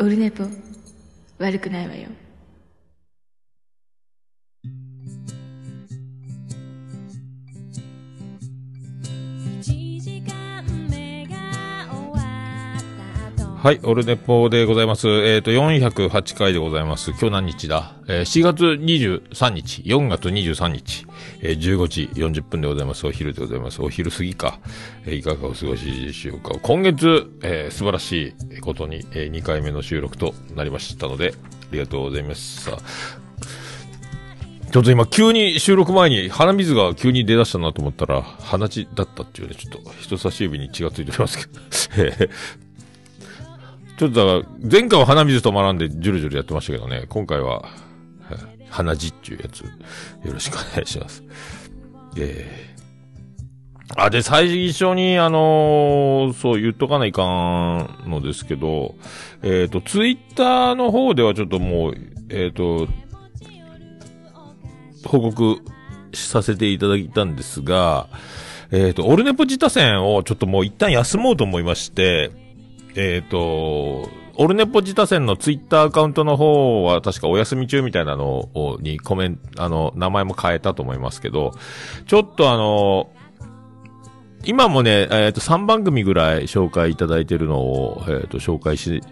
オルネポ悪くないわよ。はい、オルネポでございます。えっ、と、408回でございます。今日何日だ？えー、4月23日、4月23日、えー、15時40分でございます。お昼でございます。お昼過ぎか。えー、いかがお過ごしでしょうか。今月、えー、素晴らしいことに、えー、2回目の収録となりましたので、ありがとうございます。さあちょっと今、急に収録前に鼻水が急に出だしたなと思ったら、鼻血だったっていうね、ちょっと人差し指に血がついておりますけど。え ーちょっとだから、前回は鼻水止まらんで、ジュルジュルやってましたけどね、今回は、鼻血っていうやつ、よろしくお願いします。えー、あ、で、最初に、あのーそう言っとかないかんのですけど、えっ、と、ツイッターの方ではちょっともう、えっ、と、報告させていただいたんですが、えっ、と、オルネポ自他戦をちょっともう一旦休もうと思いまして、えっ、と、オルネポ自他戦のツイッターアカウントの方は確かお休み中みたいなのを、にコメント、あの、名前も変えたと思いますけど、ちょっとあの、今もね、えっ、と、3番組ぐらい紹介いただいてるのを、えっ、と、紹介し、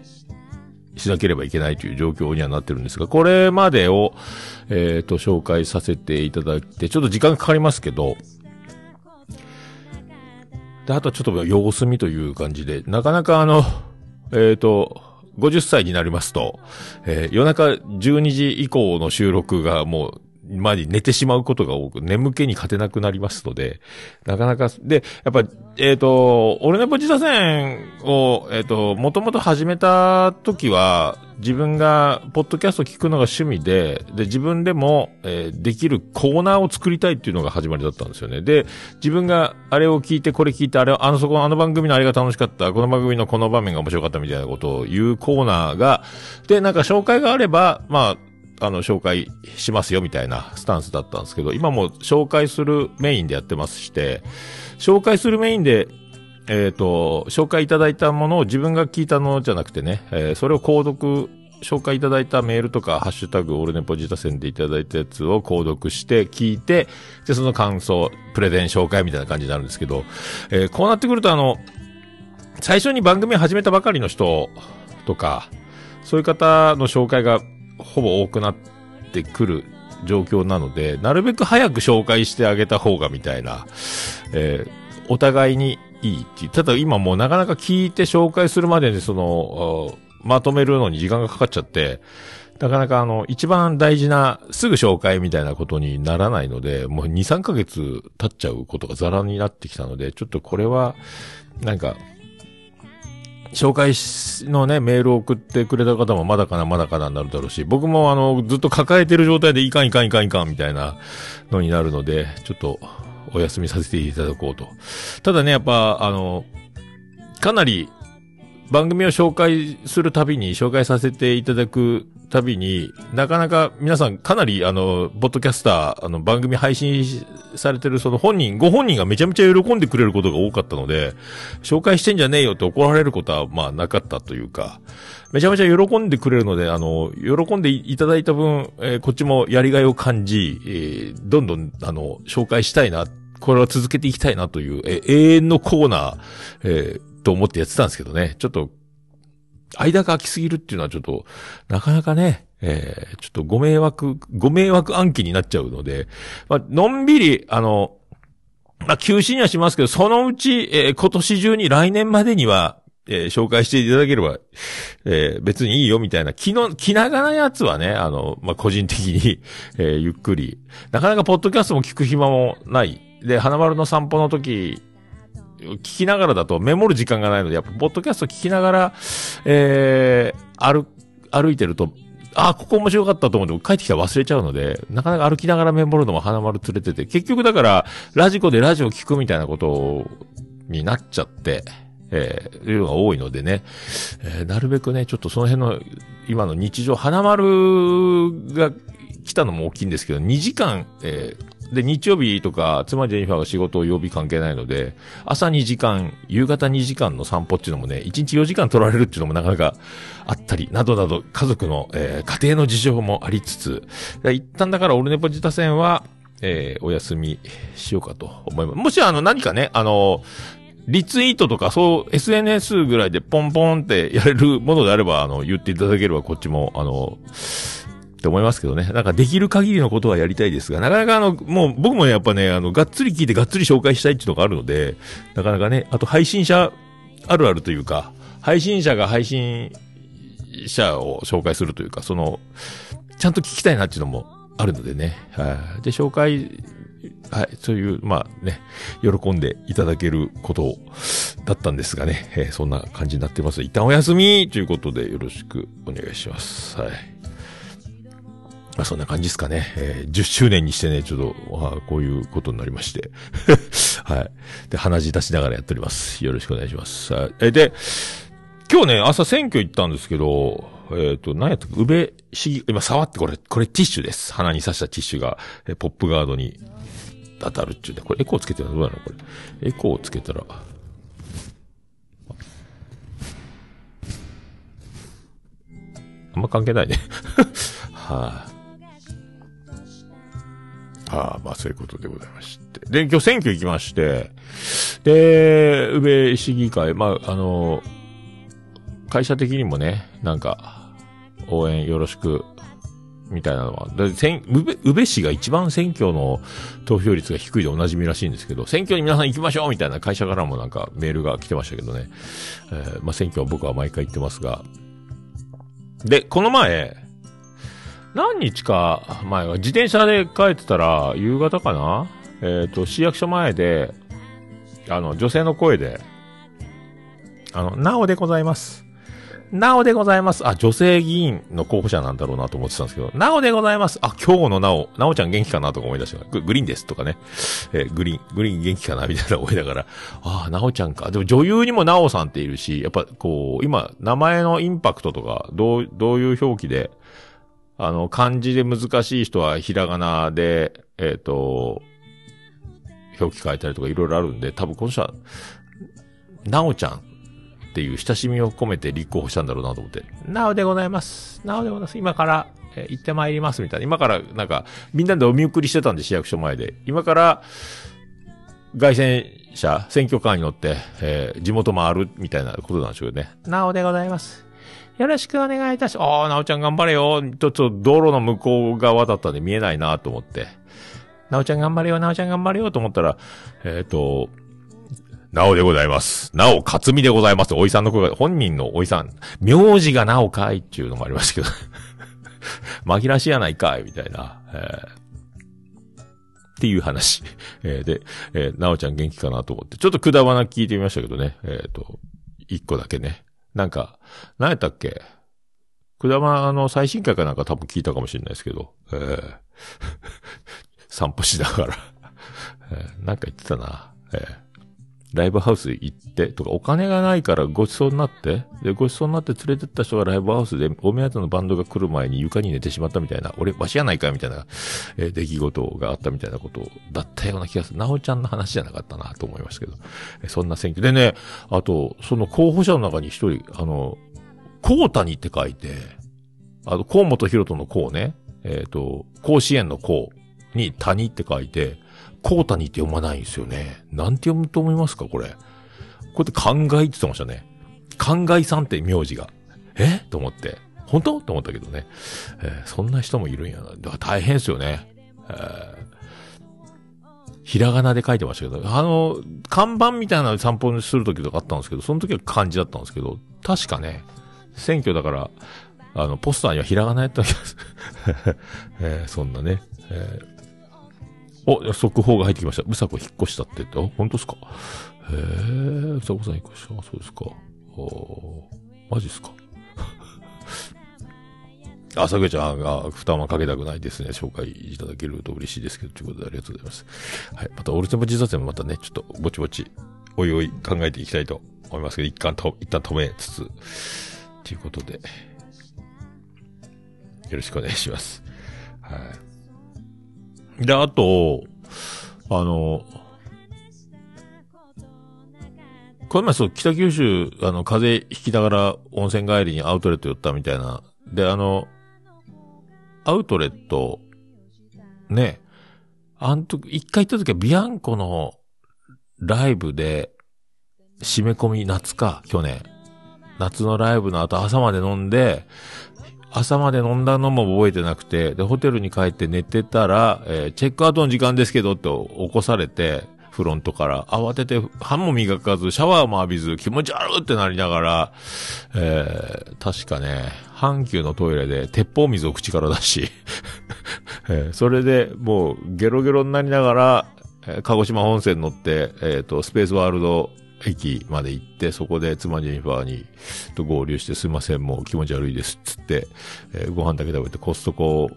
しなければいけないという状況にはなってるんですが、これまでを、えっ、と、紹介させていただいて、ちょっと時間かかりますけど、で、あとちょっと様子見という感じで、なかなかあの、えっ、と、50歳になりますと、えー夜中12時以降の収録がもう、まに寝てしまうことが多く、眠気に勝てなくなりますので、なかなか、で、やっぱ、えっ、と、俺のポジタ戦を、えっ、と、もともと始めた時は、自分が、ポッドキャスト聞くのが趣味で、で、自分でも、えーできるコーナーを作りたいっていうのが始まりだったんですよね。で、自分があれを聞いて、これ聞いて、あれ、あの、そこ、あの番組のあれが楽しかった、この番組のこの場面が面白かったみたいなことを言うコーナーが、で、なんか紹介があれば、まあ、あの、紹介しますよみたいなスタンスだったんですけど、今も紹介するメインでやってますして、紹介するメインで、えっ、と、紹介いただいたものを自分が聞いたのじゃなくてね、えーそれを購読、紹介いただいたメールとか、ハッシュタグ、オールネポジタ戦でいただいたやつを購読して、聞いて、で、その感想、プレゼン紹介みたいな感じになるんですけど、えーこうなってくるとあの、最初に番組始めたばかりの人とか、そういう方の紹介がほぼ多くなってくる状況なので、なるべく早く紹介してあげた方がみたいな、えーお互いにいいっていう。ただ今もうなかなか聞いて紹介するまでにその、まとめるのに時間がかかっちゃって、なかなかあの、一番大事な、すぐ紹介みたいなことにならないので、もう2、3ヶ月経っちゃうことがザラになってきたので、ちょっとこれは、なんか、紹介しのね、メールを送ってくれた方もまだかな、まだかなになるだろうし、僕もあの、ずっと抱えてる状態でいかんいかんいかんいかんみたいなのになるので、ちょっとお休みさせていただこうと。ただね、やっぱ、あの、かなり番組を紹介するたびに、紹介させていただくたびに、なかなか皆さんかなりあの、ポッドキャスター、あの、番組配信されてるその本人、ご本人がめちゃめちゃ喜んでくれることが多かったので、紹介してんじゃねえよって怒られることは、まあなかったというか、めちゃめちゃ喜んでくれるので、あの、喜んでいただいた分、えーこっちもやりがいを感じ、えーどんどん、あの、紹介したいな、これは続けていきたいなという、えー永遠のコーナー、えーと思ってやってたんですけどね、ちょっと、間が空きすぎるっていうのはちょっと、なかなかね、えーちょっとご迷惑、ご迷惑暗記になっちゃうので、まあ、のんびり、あの、まあ、休止にはしますけど、そのうち、えー今年中に来年までには、えー紹介していただければ、えー別にいいよみたいな、気の、気長なやつはね、あの、まあ、個人的に、えーゆっくり。なかなかポッドキャストも聞く暇もない。で、花丸の散歩の時、聞きながらだとメモる時間がないので、やっぱ、ポッドキャスト聞きながら、えー、歩、歩いてると、あ、ここ面白かったと思って帰ってきたら忘れちゃうので、なかなか歩きながらメモるのも花丸連れてて、結局だから、ラジコでラジオ聞くみたいなことになっちゃって、えー、いうのが多いのでね、えーなるべくね、ちょっとその辺の、今の日常、花丸が来たのも大きいんですけど、2時間、えーで、日曜日とか、妻ジェニファーが仕事を曜日関係ないので、朝2時間、夕方2時間の散歩っていうのもね、1日4時間取られるっていうのもなかなかあったり、などなど、家族の、えー、家庭の事情もありつつ、一旦だからオルネポ自他戦は、えー、お休みしようかと思います。もしあの何かね、あの、リツイートとか、そう、SNS ぐらいでポンポンってやれるものであれば、あの、言っていただければこっちも、あの、って思いますけどね。なんかできる限りのことはやりたいですが、なかなかあの、もう僕もねやっぱね、あの、がっつり聞いてがっつり紹介したいっていうのがあるので、なかなかね、あと配信者あるあるというか、配信者が配信者を紹介するというか、その、ちゃんと聞きたいなっていうのもあるのでね。はい。で、紹介、はい。そういう、まあね、喜んでいただけることだったんですがね。えー、そんな感じになってます。一旦お休みということでよろしくお願いします。はい。まあそんな感じですかね。えー、10周年にしてね、ちょっと、あこういうことになりまして。はい。で、鼻血出しながらやっております。よろしくお願いします。え、で、今日ね、朝選挙行ったんですけど、えっ、ー、と、何やったか、宇部市議、今触ってこれ、これティッシュです。鼻に刺したティッシュが、えポップガードに当たるっちゅうね。これエコーつけてるの？どうなの？これ。エコーつけたら、あんま関係ないね。はい、あ。はあ、まあそういうことでございまして。で、今日選挙行きまして、で、宇部市議会、まあ、あの、会社的にもね、なんか、応援よろしく、みたいなのは。で、選、宇部、宇部市が一番選挙の投票率が低いでおなじみらしいんですけど、選挙に皆さん行きましょうみたいな会社からもなんかメールが来てましたけどね。えー、まあ、選挙は僕は毎回行ってますが。で、この前、何日か前は自転車で帰ってたら、夕方かな？えっ、ー、と、市役所前で、あの、女性の声で、あの、なおでございます。なおでございます。あ、女性議員の候補者なんだろうなと思ってたんですけど、なおでございます。あ、今日のなお、なおちゃん元気かなとか思い出したグ。グリーンですとかね。えー、グリーン、グリーン元気かなみたいな思いながら、ああ、なおちゃんか。でも女優にもなおさんっているし、やっぱこう、今、名前のインパクトとか、どう、どういう表記で、あの、漢字で難しい人はひらがなで、えっ、ー、と、表記変えたりとかいろいろあるんで、多分この人は、なおちゃんっていう親しみを込めて立候補したんだろうなと思って、なおでございます。なおでございます。今から、えー、行ってまいりますみたいな。今から、なんか、みんなでお見送りしてたんで、市役所前で。今から、外選者、選挙カーに乗って、えー、地元回るみたいなことなんでしょうね。なおでございます。よろしくお願いいたします。ああ、なおちゃん頑張れよ。ちょっと道路の向こう側だったんで見えないなと思って。なおちゃん頑張れよ、なおちゃん頑張れよと思ったら、えっ、ー、と、なおでございます。なお、かつみでございます。おいさんの声が、本人のおいさん、名字がなおかいっていうのもありましたけど紛らしやないかい、みたいな。えー、っていう話。えー、で、えー、なおちゃん元気かなと思って、ちょっとくだばな聞いてみましたけどね。えっ、ー、と、一個だけね。なんか、何やったっけ？くだばの最新回かなんか多分聞いたかもしれないですけど、えー、散歩しながら。えー、なんか言ってたな。えー。ライブハウス行ってとか、お金がないからごちそうになって、で、ごちそうになって連れてった人がライブハウスで、お目当てのバンドが来る前に床に寝てしまったみたいな、俺、わしやないかみたいな、えー、出来事があったみたいなことだったような気がする。なおちゃんの話じゃなかったなと思いますけど。えー、そんな選挙でね、あと、その候補者の中に一人、あの、コウタニって書いて、あの、河本博人のこうね、えっ、ー、と、甲子園のこうに谷って書いて、コータニって読まないんですよね。なんて読むと思いますかこれ。こうやって考えって言ってましたね。考えさんって名字が。え？と思って。本当？と思ったけどね。えー、そんな人もいるんやな。だから大変ですよね。えー、ひらがなで書いてましたけど、あの、看板みたいな散歩するときとかあったんですけど、その時は漢字だったんですけど、確かね、選挙だから、あの、ポスターにはひらがなやった気がす。えー、そんなね、えー、お、速報が入ってきました。うさこ引っ越したって言って、あ、本当ですか？へえ、うさこさん引っ越した。そうですか。おマジっすか？あ、さくちゃんが負担はかけたくないですね。紹介いただけると嬉しいですけど、ということでありがとうございます。はい。また、オルテモ自殺もまたね、ちょっとぼちぼち、おいおい考えていきたいと思いますけど、一旦と、一旦止めつつ、ということで、よろしくお願いします。はい。で、あと、あの、この前そう、北九州、あの、風邪ひきながら温泉帰りにアウトレット寄ったみたいな。で、あの、アウトレット、ね、あんと、一回行った時はビアンコのライブで、締め込み夏か、去年。夏のライブの後朝まで飲んで、朝まで飲んだのも覚えてなくて、で、ホテルに帰って寝てたら、えー、チェックアウトの時間ですけど、と起こされて、フロントから。慌てて歯も磨かず、シャワーも浴びず、気持ち悪ってなりながら、えー、確かね、阪急のトイレで鉄砲水を口から出しえー、それでもうゲロゲロになりながら、えー、鹿児島本線乗って、えっ、ー、と、スペースワールド駅まで行って、そこで妻ジェニファーに、と合流して、すいません、もう気持ち悪いです、つって、えー、ご飯だけ食べてコストコ、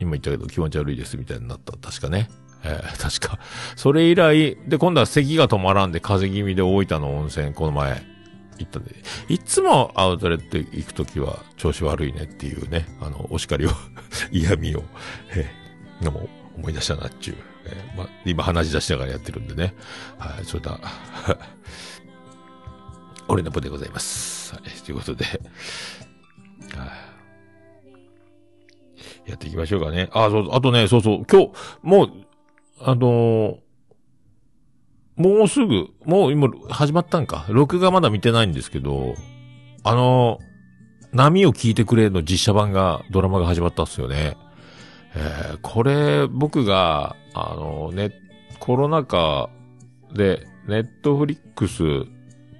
今言ったけど気持ち悪いです、みたいになった。確かね。えー、確か。それ以来、で、今度は咳が止まらんで、風邪気味で大分の温泉、この前、行ったんで、いつもアウトレット行くときは調子悪いねっていうね、あの、お叱りを 嫌味を、えー、でも思い出したなっちゅう。えー、ま、今話し出しながらやってるんでね。はい、それだ。俺のポでございます。はい、ということで、はい、やっていきましょうかね。あ、そう、あとね、そうそう、今日、もう、あのー、もうすぐ、もう今始まったんか。録画まだ見てないんですけど、あのー、波を聞いてくれの実写版が、ドラマが始まったっすよね。えー、これ、僕が、あの、ね、コロナ禍で、ネットフリックス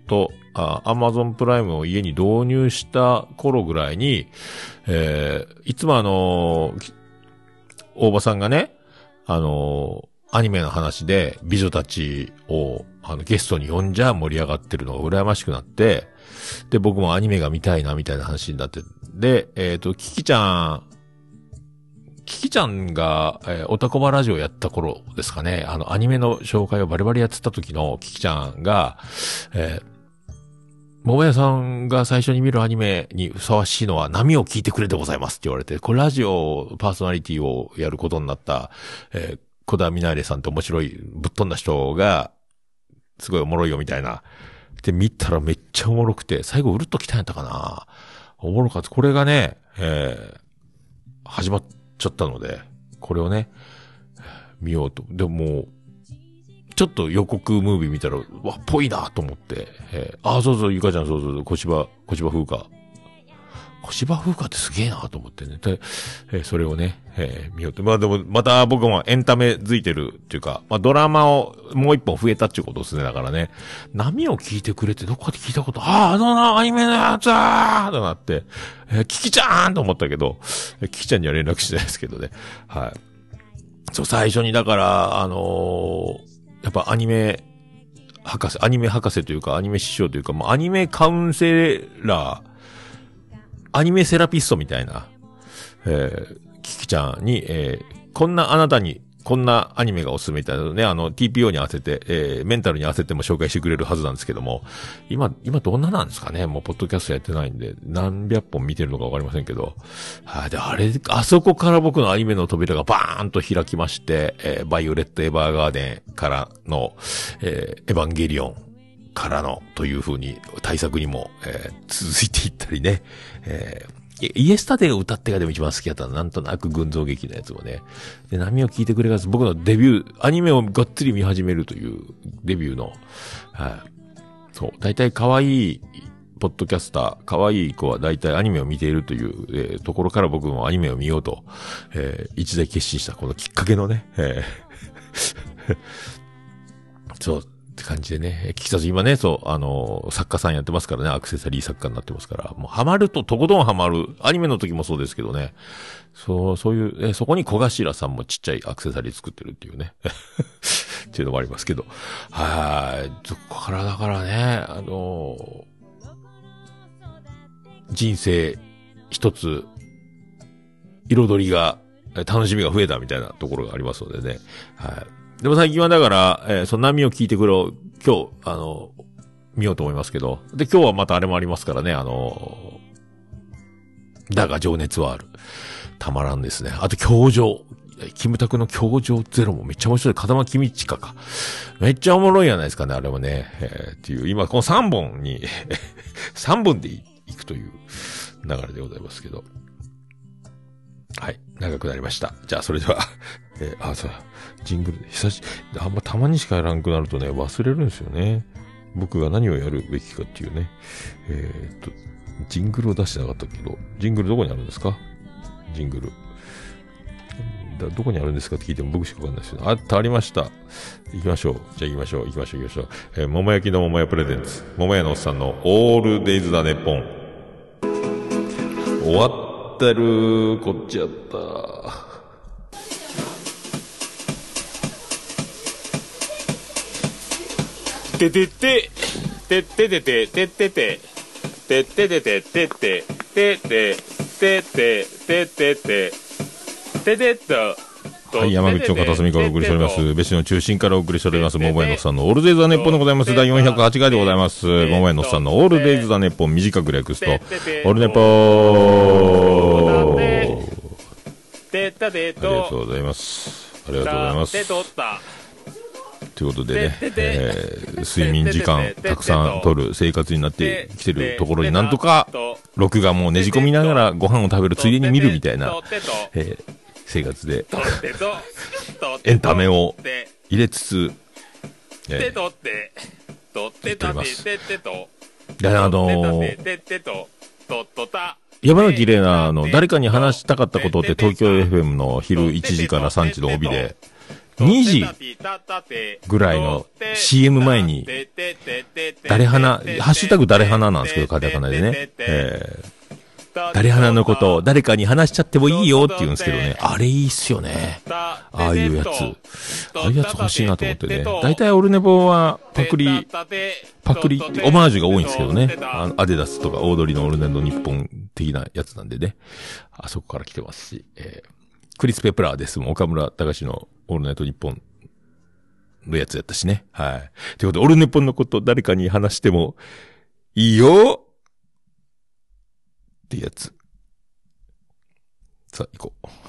と、アマゾンプライムを家に導入した頃ぐらいに、えー、いつもあの大場さんがね、あのアニメの話で美女たちを、あの、ゲストに呼んじゃ盛り上がってるのが羨ましくなって、で、僕もアニメが見たいな、みたいな話になって、で、えっ、ー、と、キキちゃんキキちゃんが、えー、オタコバラジオやった頃ですかね、あの、アニメの紹介をバリバリやってた時のキキちゃんが、えー、桃屋さんが最初に見るアニメにふさわしいのは波を聞いてくれでございますって言われて、これラジオパーソナリティをやることになった、えー、小田みなれさんって面白いぶっ飛んだ人が、すごいおもろいよみたいな。で、見たらめっちゃおもろくて、最後うるっと来たんやったかなおもろかった。これがね、えー、始まっちゃったので、これをね、見ようと。でも、ちょっと予告ムービー見たら、わ、ぽいなと思って、えー、あ、そうそう、ゆかちゃん、そうそう、小芝、小芝風花。小芝風花ってすげえなと思ってね。で、えー、それをね、えー、見ようと。まあでも、また僕もエンタメづいてるっていうか、まあドラマをもう一本増えたっていうことですね。だからね、波を聞いてくれてどこかで聞いたこと、ああ、あのな、アニメのやつーとなって、えー、キキちゃんと思ったけど、キキちゃんには連絡してないですけどね。はい。そう、最初にだから、あのー、やっぱアニメ、博士、アニメ博士というか、アニメ師匠というか、もうアニメカウンセラー、アニメセラピストみたいな、えー、キキちゃんに、えー、こんなあなたに、こんなアニメがおすすめみたいなね、あの、TPO に合わせて、えー、メンタルに合わせても紹介してくれるはずなんですけども、今、今どんななんですかね？もう、ポッドキャストやってないんで、何百本見てるのかわかりませんけど、はい、で、あれ、あそこから僕のアニメの扉がバーンと開きまして、えー、バイオレット・エヴァーガーデンからの、えー、エヴァンゲリオン、からの、という風に、対策にも、えー、続いていったりね、えー、イエスタデーが歌ってがでも一番好きだった。なんとなく群像劇のやつもね。で、波を聞いてくれが僕のデビュー、アニメをがっつり見始めるというデビューの、はい。そう。大体可愛い、ポッドキャスター、可愛い子は大体アニメを見ているという、えー、ところから僕もアニメを見ようと、えー、一大決心したこのきっかけのね、えー そう、って感じでね。キキサス今ね、そう、あの、作家さんやってますからね、アクセサリー作家になってますから、もうハマるととことんハマる。アニメの時もそうですけどね。そう、そういう、えそこに小頭さんもちっちゃいアクセサリー作ってるっていうね。っていうのもありますけど。はい。そこからだからね、あの人生一つ、彩りが、楽しみが増えたみたいなところがありますのでね。はい。でも最近はだから、えー、その波を聞いてくれ今日、あの、見ようと思いますけど。で、今日はまたあれもありますからね、あの、だが情熱はある。たまらんですね。あと、教場。キムタクの教場ゼロもめっちゃ面白い。風間君近か。めっちゃおもろいやないですかね、あれもね。えー、っていう、今この3本に 3本でいくという流れでございますけど。はい。長くなりました。じゃあ、それではえー、あ、そう、ジングル、久し、あんまたまにしかやらんくなるとね、忘れるんですよね。僕が何をやるべきかっていうね。えー、っと、ジングルを出してなかったけど、ジングルどこにあるんですか？ジングル。だどこにあるんですかって聞いても僕しかわかんないですよ。あったありました。行きましょう。じゃあ行きましょう。行きましょう。行きましょう。えー、桃焼きの桃屋プレゼンツ。桃屋のおっさんのオールデイズだネポン。終わってる。こっちやった。ててて、てててて、ててて、てててて、てて、てて、てて、ててて、ててっと。はい、山口の片隅からお送りしております。別紙の中心からお送りしております。桃屋のさんのオールデイズ・ザ・ネッポンでございます。第408回でございます。桃屋のさんのオールデイズ・ザ・ネッポン短く略すと、オールネポー。ありがとうございます。ありがとうございます。ということでね、えー、睡眠時間たくさん取る生活になってきてるところになんとか、録画もねじ込みながらご飯を食べるついでに見るみたいな、えー、生活で、エンタメを入れつつ、えー、やっております。で、あのー、山崎玲奈の誰かに話したかったことって東京 FM の昼1時から3時の帯で、2時ぐらいの CM 前に、誰花、ハッシュタグ誰花なんですけど、カタカナでね。えー、誰花のことを誰かに話しちゃってもいいよって言うんですけどね。あれいいっすよね。ああいうやつ。ああいうやつ欲しいなと思ってね。大体オルネボはパクリ、パクリって、オマージュが多いんですけどね。あのアデダスとかオードリーのオルネの日本的なやつなんでね。あそこから来てますし。えークリス・ペプラーですもん。岡村隆史のオールナイトニッポンのやつやったしね。はい。ということで、オールネポンのこと誰かに話してもいいよってやつ。さあ、行こう。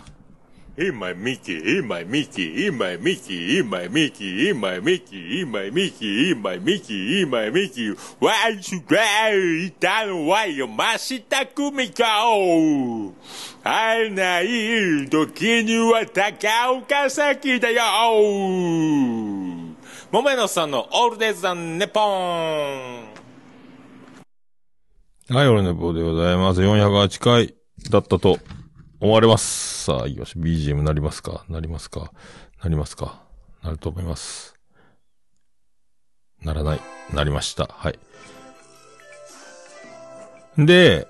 In my Mickey, in my Mickey, in my Mickey, in my Mickey, in my Mickey, in my Mickey, in my Mickey, in my Mickey. Why you cry? いたのは山下久美子。会えない時には高岡崎だよ。桃屋のさんのオールデイズ・ザ・ネポン。はい、オールネポでございます。408回だったと思われます。さあ、よし、BGM なりますか？なりますか？なりますか？なると思います。ならない。なりました。はい。で、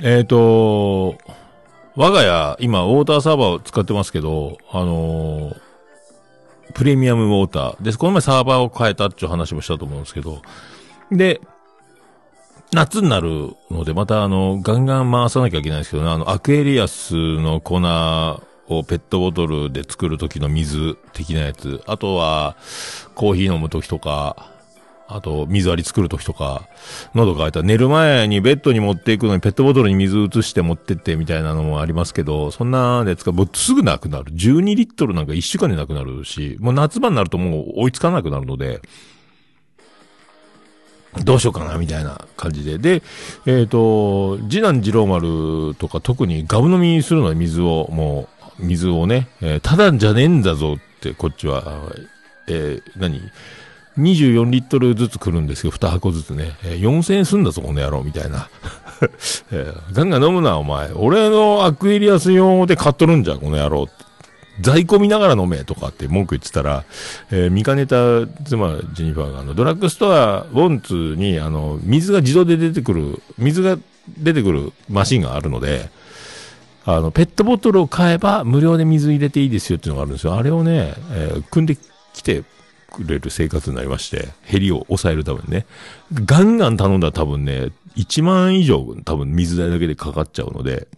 えっ、ー、と、我が家、今、ウォーターサーバーを使ってますけど、あのー、プレミアムウォーター。で、この前サーバーを変えたっていう話もしたと思うんですけど、で、夏になるので、またあの、ガンガン回さなきゃいけないんですけどね、あの、アクエリアスの粉をペットボトルで作る時の水的なやつ、あとは、コーヒー飲む時とか、あと、水割り作る時とか、喉乾いたら寝る前にベッドに持っていくのにペットボトルに水移して持ってってみたいなのもありますけど、そんなやつがもうすぐなくなる。12リットルなんか1週間でなくなるし、もう夏場になるともう追いつかなくなるので、どうしようかな、みたいな感じで。で、えっ、ー、と、次男次郎丸とか特にガブ飲みするのは水を、もう、水をね、えー、ただじゃねえんだぞって、こっちは、えー、何 ?24 リットルずつ来るんですよ、2箱ずつね。えー、4000円すんだぞ、この野郎、みたいな。えー、ガンガン飲むな、お前。俺のアクエリアス用で買っとるんじゃ、この野郎。在庫見ながら飲めとかって文句言ってたら、えー、見かねた妻ジニファーがあの、ドラッグストア、ウォンツに、あの、水が自動で出てくる、水が出てくるマシンがあるので、あの、ペットボトルを買えば無料で水入れていいですよっていうのがあるんですよ。あれをね、えー、組んできてくれる生活になりまして、減りを抑えるためにね。ガンガン頼んだら多分ね、1万以上多分水代だけでかかっちゃうので、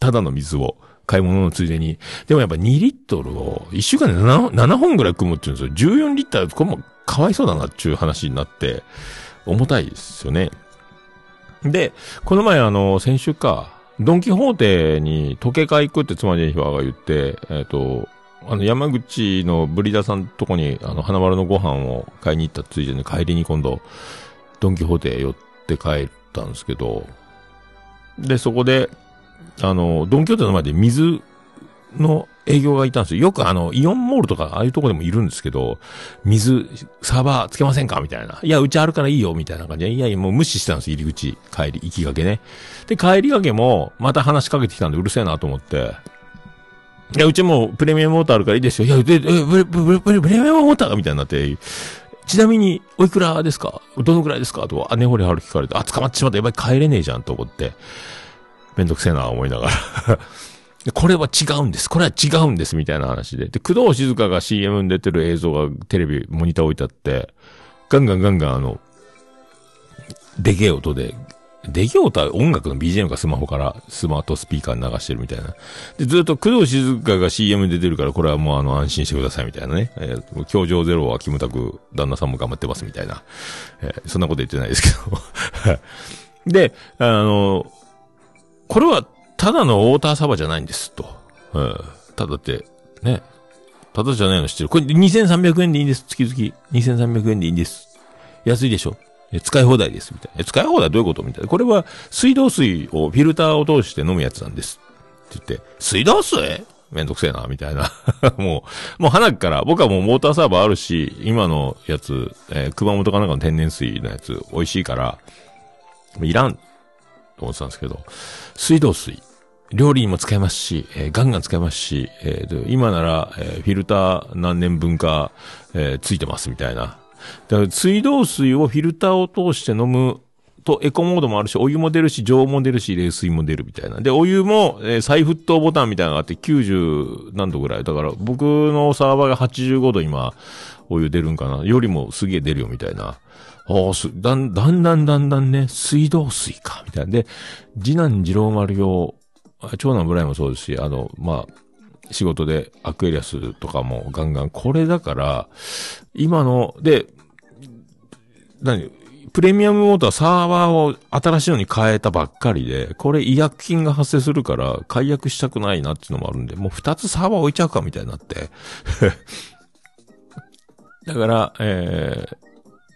ただの水を買い物のついでに。でもやっぱ2リットルを1週間で 7, 7本ぐらい組むって言うんですよ。14リッター、これもかわいそうだなっていう話になって、重たいですよね。で、この前あの、先週か、ドンキホーテに時計買い行くって妻ジェニファーが言って、えっ、ー、と、あの、山口のブリーダーさんとこに、あの、花丸のご飯を買いに行ったついでに帰りに今度、ドンキホーテ寄って帰ったんですけど、で、そこで、あの、ドンキホーテの前で水の営業がいたんですよ。よくあの、イオンモールとか、ああいうとこでもいるんですけど、水、サーバーつけませんか？みたいな。いや、うちあるからいいよ、みたいな感じで。いやいや、もう無視したんです、入り口、帰り、行きがけね。で、帰りがけも、また話しかけてきたんで、うるせえなと思って、いや、うちもプレミアムモーターあるからいいですよ。いや、で、え、ブレ、ブレ、ブレ、プレミアムモーターがみたいになって、ちなみに、おいくら？ですかどのくらいですか？と、姉掘りはる聞かれて、あ、捕まってしまった。やっぱり帰れねえじゃんと思って、めんどくせえな、思いながら これは違うんです。これは違うんです。みたいな話で。で、工藤静香が CM に出てる映像がテレビ、モニター置いてあって、ガンガンガンガンあの、でけえ音で、でけえ音は音楽の BGM かスマホからスマートスピーカーに流してるみたいな。で、ずっと工藤静香が CM で出てるから、これはもうあの安心してくださいみたいなね。えー、教場ゼロはキムタク、旦那さんも頑張ってますみたいな。えー、そんなこと言ってないですけど。で、あの、これはただのウォーターサーバーじゃないんです、と。うん。ただって、ね。ただじゃないの知ってる。これ2300円でいいんです、月々。2300円でいいんです。安いでしょ使い放題です、みたいな。使い放題どういうことみたいな。これは水道水をフィルターを通して飲むやつなんです。って言って、水道水？めんどくせえな、みたいな。もう、もう花から、僕はもうモーターサーバーあるし、今のやつ、えー、熊本かなんかの天然水のやつ、美味しいから、いらん、と思ってたんですけど、水道水。料理にも使えますし、えー、ガンガン使えますし、えー、今なら、えー、フィルター何年分か、えー、ついてますみたいな。だから水道水をフィルターを通して飲むとエコモードもあるし、お湯も出るし、常温も出るし、冷水も出るみたいな。で、お湯も、えー、再沸騰ボタンみたいなのがあって90何度ぐらい。だから、僕のサーバーが85度今、お湯出るんかな。よりもすげえ出るよみたいな。ああ、す、だん、だんだんだんだんね、水道水か、みたいな。で、次男次郎丸用、長男ブライもそうですし、あの、まあ、仕事でアクエリアスとかもガンガン、これだから、今の、で、何プレミアムウォーターサーバーを新しいのに変えたばっかりで、これ違約金が発生するから解約したくないなっていうのもあるんで、もう二つサーバー置いちゃうかみたいになって。だから、えー、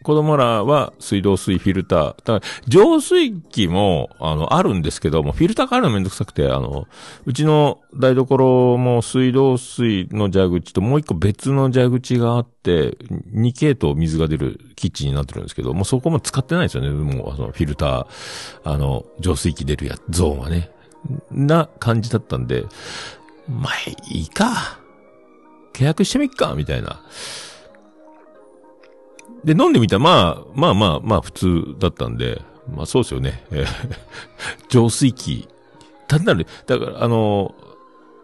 子供らは水道水フィルター。だ、浄水器も、あの、あるんですけども、フィルター変えるのめんどくさくて、あの、うちの台所も水道水の蛇口ともう一個別の蛇口があって、2系統水が出るキッチンになってるんですけど、もうそこも使ってないですよね。もう、あの、フィルター、あの、浄水器出るや、ゾーンはね。な感じだったんで、まあ、いいか。契約してみっか、みたいな。で、飲んでみたら、まあ、まあまあ、まあ普通だったんで、まあそうですよね。えー、浄水器。単なる、だから、あの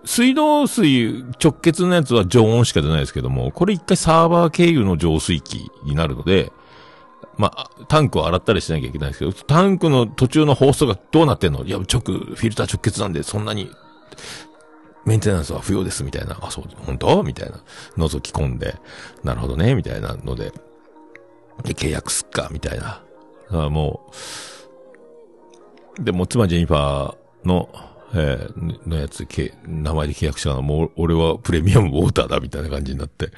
水道水直結のやつは常温しか出ないですけども、これ一回サーバー経由の浄水器になるので、まあ、タンクを洗ったりしなきゃいけないんですけど、タンクの途中の放送がどうなってんの？いや、直、フィルター直結なんで、そんなに、メンテナンスは不要です、みたいな。あ、そう、本当？みたいな。覗き込んで、なるほどね、みたいなので、で、契約すっか、みたいな。あもう、でも、妻ジェニファーの、えー、のやつ、け、名前で契約したのもう、俺はプレミアムウォーターだ、みたいな感じになって。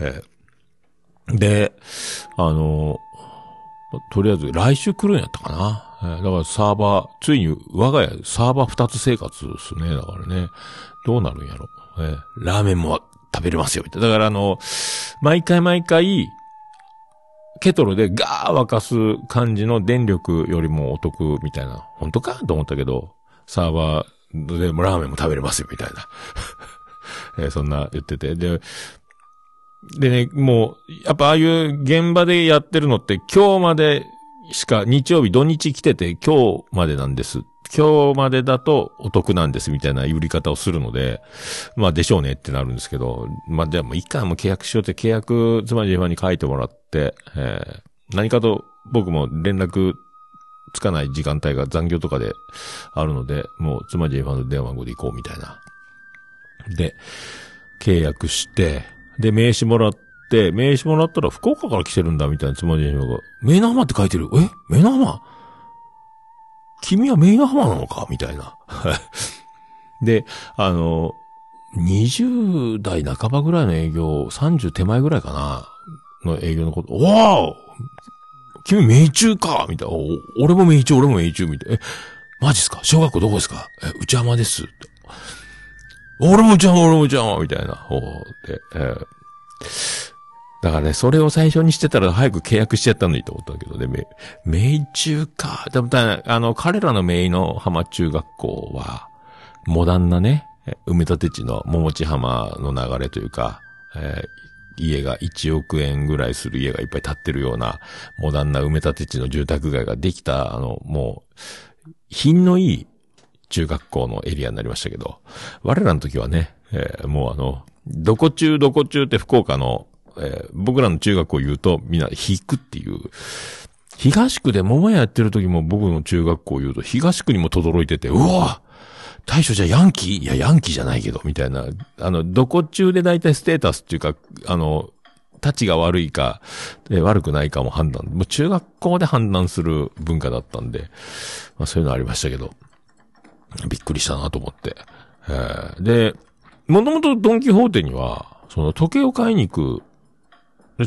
えー、で、あのとりあえず来週来るんやったかな。え、だからサーバー、ついに我が家サーバー二つ生活ですね。だからね。どうなるんやろ。えー、ラーメンも食べれますよ、だからあの、毎回毎回、ケトルでガー沸かす感じの電力よりもお得みたいな。本当か？と思ったけど、サーバーでもラーメンも食べれますよみたいな。えー、そんな言ってて。で、でね、もう、やっぱああいう現場でやってるのって今日までしか日曜日土日来てて今日までなんです。今日までだとお得なんですみたいな売り方をするので、まあでしょうねってなるんですけど、まあでも一回も契約しようって契約、つまり今に書いてもらって、えー、何かと僕も連絡つかない時間帯が残業とかであるので、もう、妻 J ファンの電話番号で行こうみたいな。で、契約して、で、名刺もらって、名刺もらったら福岡から来てるんだみたいな妻 J ファンが、メナハマって書いてる。え？メナハマ？君はメイの浜なのか？みたいな。で、あの、20代半ばぐらいの営業、30手前ぐらいかな、の営業のこと、おお君命中か！みたいな。俺も命中、俺も命中みたいな。え、マジっすか？小学校どこですか？え、内山です。俺も内山、俺も内山！みたいな。おで、えー、だからね、それを最初にしてたら早く契約しちゃったのにと思ったけどね、命中か。でも、あの、彼らの名の浜中学校は、モダンなね、埋め立て地の桃地浜の流れというか、えー、家が1億円ぐらいする家がいっぱい建ってるような、モダンな埋め立て地の住宅街ができた、あの、もう、品のいい中学校のエリアになりましたけど、我らの時はね、えー、もうあの、どこ中どこ中って福岡の、えー、僕らの中学校言うとみんな引くっていう、東区で桃屋やってる時も僕の中学校を言うと東区にも轟いてて、うわ大将じゃヤンキー？いや、ヤンキーじゃないけど、みたいな。あの、どこ中で大体ステータスっていうか、あの、立ちが悪いか、え悪くないかも判断。もう中学校で判断する文化だったんで、まあそういうのありましたけど、びっくりしたなと思って。え、で、もともとドンキホーテには、その時計を買いに行く、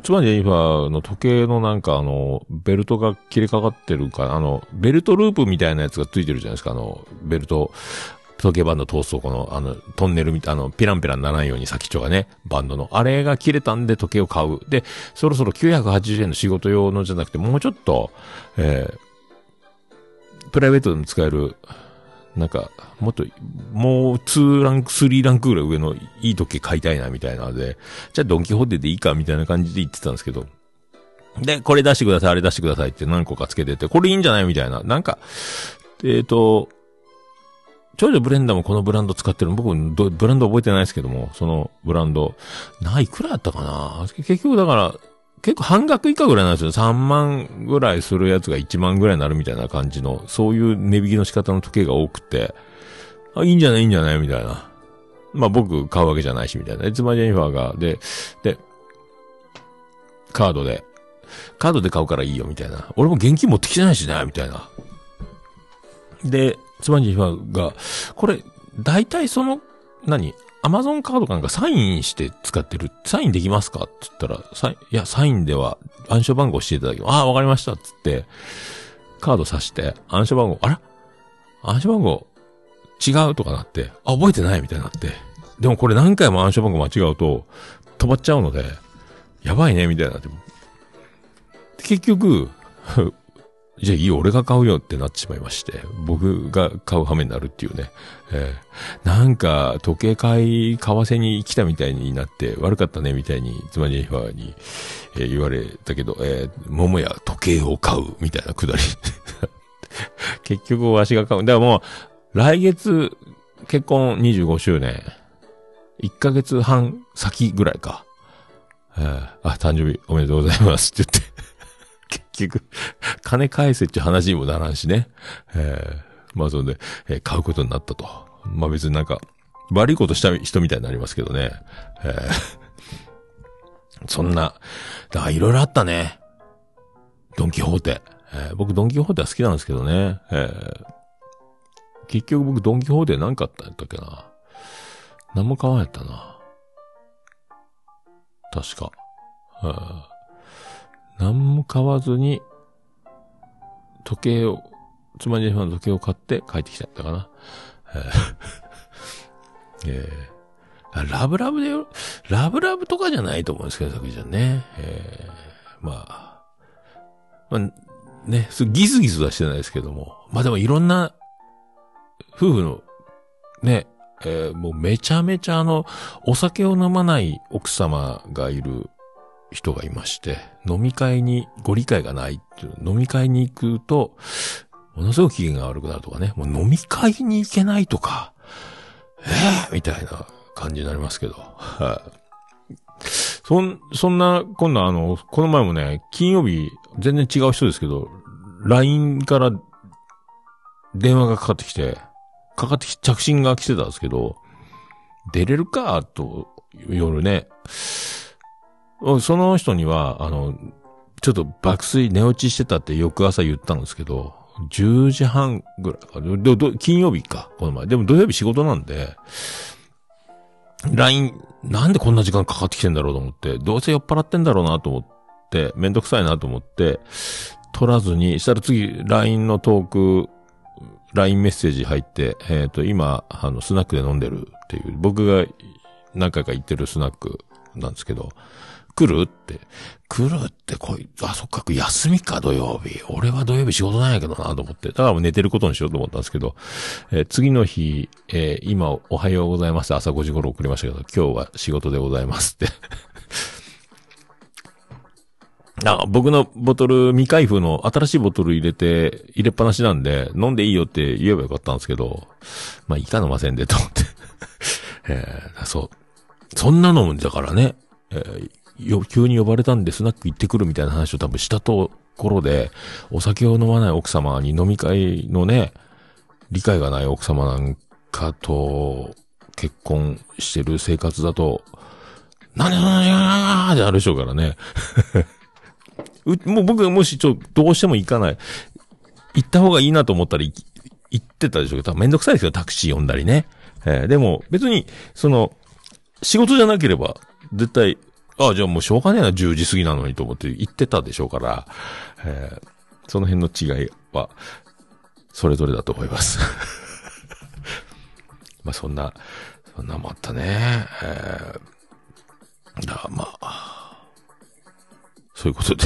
つまり今の時計のなんかあの、ベルトが切れかかってるか、あの、ベルトループみたいなやつがついてるじゃないですか、あの、ベルト、時計バンド通すとこの、あの、トンネルみたい、あの、ピランピランならないように先っちょがね、バンドの。あれが切れたんで時計を買う。で、そろそろ980円の仕事用のじゃなくて、もうちょっと、えー、プライベートでも使える、なんか、もっと、もう2ランク、3ランクぐらい上のいい時計買いたいな、みたいなので、じゃあドンキホーテでいいか、みたいな感じで言ってたんですけど。で、これ出してください、あれ出してくださいって何個かつけてて、これいいんじゃないみたいな。なんか、えっ、ー、と、長女ブレンダーもこのブランド使ってる。僕、ブランド覚えてないですけども、そのブランド。な、いくらやったかな？結局だから、結構半額以下ぐらいなんですよ。3万ぐらいするやつが1万ぐらいになるみたいな感じの、そういう値引きの仕方の時計が多くて、あ、いいんじゃない？いいんじゃない？みたいな。まあ僕買うわけじゃないし、みたいな。いつまジェニファーが、で、で、カードで、カードで買うからいいよ、みたいな。俺も現金持ってきてないしね、みたいな。で、妻にはが、これ、大体その、何？アマゾンカードかなんかサインして使ってる。サインできますか？って言ったら、サイン、いや、サインでは暗証番号していただきます。ああ、わかりました。つって、カード挿して、暗証番号、あら？暗証番号、違うとかなって、あ、覚えてないみたいになって。でもこれ何回も暗証番号間違うと、止まっちゃうので、やばいね、みたいになって。結局、じゃあいいよ、俺が買うよってなってしまいまして、僕が買う羽目になるっていうね。えー、なんか、時計買い、為替に来たみたいになって悪かったね、みたいに、妻ジェニファーに、えー、言われたけど、えー、桃や時計を買う、みたいなくだり。結局、わしが買う。だからもう、来月、結婚25周年、1ヶ月半先ぐらいか。えー、あ、誕生日おめでとうございますって言って結局、金返せって話にもならんしね。えー、まあそれで、えー、買うことになったと。まあ別になんか、悪いことした人みたいになりますけどね。えー、そんな、だからいろいろあったね。ドンキホーテ。えー、僕ドンキホーテは好きなんですけどね。えー、結局僕ドンキホーテ何買ったんやったっけな。何も買わんやったな。確か。は何も買わずに、時計を、つまりの時計を買って帰ってきちゃったかな。えー、ラブラブでよ、ラブラブとかじゃないと思うんですけど、さくじゃね。えー、まあ、まあ、ね、ギスギスはしてないですけども。まあでもいろんな、夫婦の、ね、えー、もうめちゃめちゃあの、お酒を飲まない奥様がいる人がいまして、飲み会にご理解がないっていう、飲み会に行くと、ものすごく機嫌が悪くなるとかね、もう飲み会に行けないとか、えー、みたいな感じになりますけど、はい。そん、そんな、今度あの、この前もね、金曜日、全然違う人ですけど、LINE から電話がかかってきて、かかってき、着信が来てたんですけど、出れるかと、夜ね、その人には、あの、ちょっと爆睡寝落ちしてたって翌朝言ったんですけど、10時半ぐらいか。ど、ど、金曜日か、この前。でも土曜日仕事なんで、LINE、なんでこんな時間かかってきてんだろうと思って、どうせ酔っ払ってんだろうなと思って、めんどくさいなと思って、取らずに、したら次、LINE のトーク、LINE メッセージ入って、えっ、ー、と、今、あの、スナックで飲んでるっていう、僕が何回か行ってるスナックなんですけど、来るって。来るってこい、あ、そっか、休みか、土曜日。俺は土曜日仕事なんやけどなと思って。だから寝てることにしようと思ったんですけど、えー、次の日、えー、今、おはようございます朝5時頃送りましたけど、今日は仕事でございますって あ僕のボトル、未開封の新しいボトル入れて、入れっぱなしなんで、飲んでいいよって言えばよかったんですけど、まあ、いいか飲ませんで、と思って えー、そう。そんなのだからね、えー、よ、急に呼ばれたんでスナック行ってくるみたいな話を多分したところで、お酒を飲まない奥様に飲み会のね、理解がない奥様なんかと結婚してる生活だと、なになになにってあるでしょうからね。もう僕がもしちょ、どうしても行かない。行った方がいいなと思ったら行ってたでしょうけど、めんどくさいですよ、タクシー呼んだりね。えー、でも、別に、その、仕事じゃなければ、絶対、ああ、じゃあもうしょうがねえな、10時過ぎなのにと思って言ってたでしょうから、えー、その辺の違いは、それぞれだと思います。まあそんな、そんなもあったね。えー、だまあ、そういうことで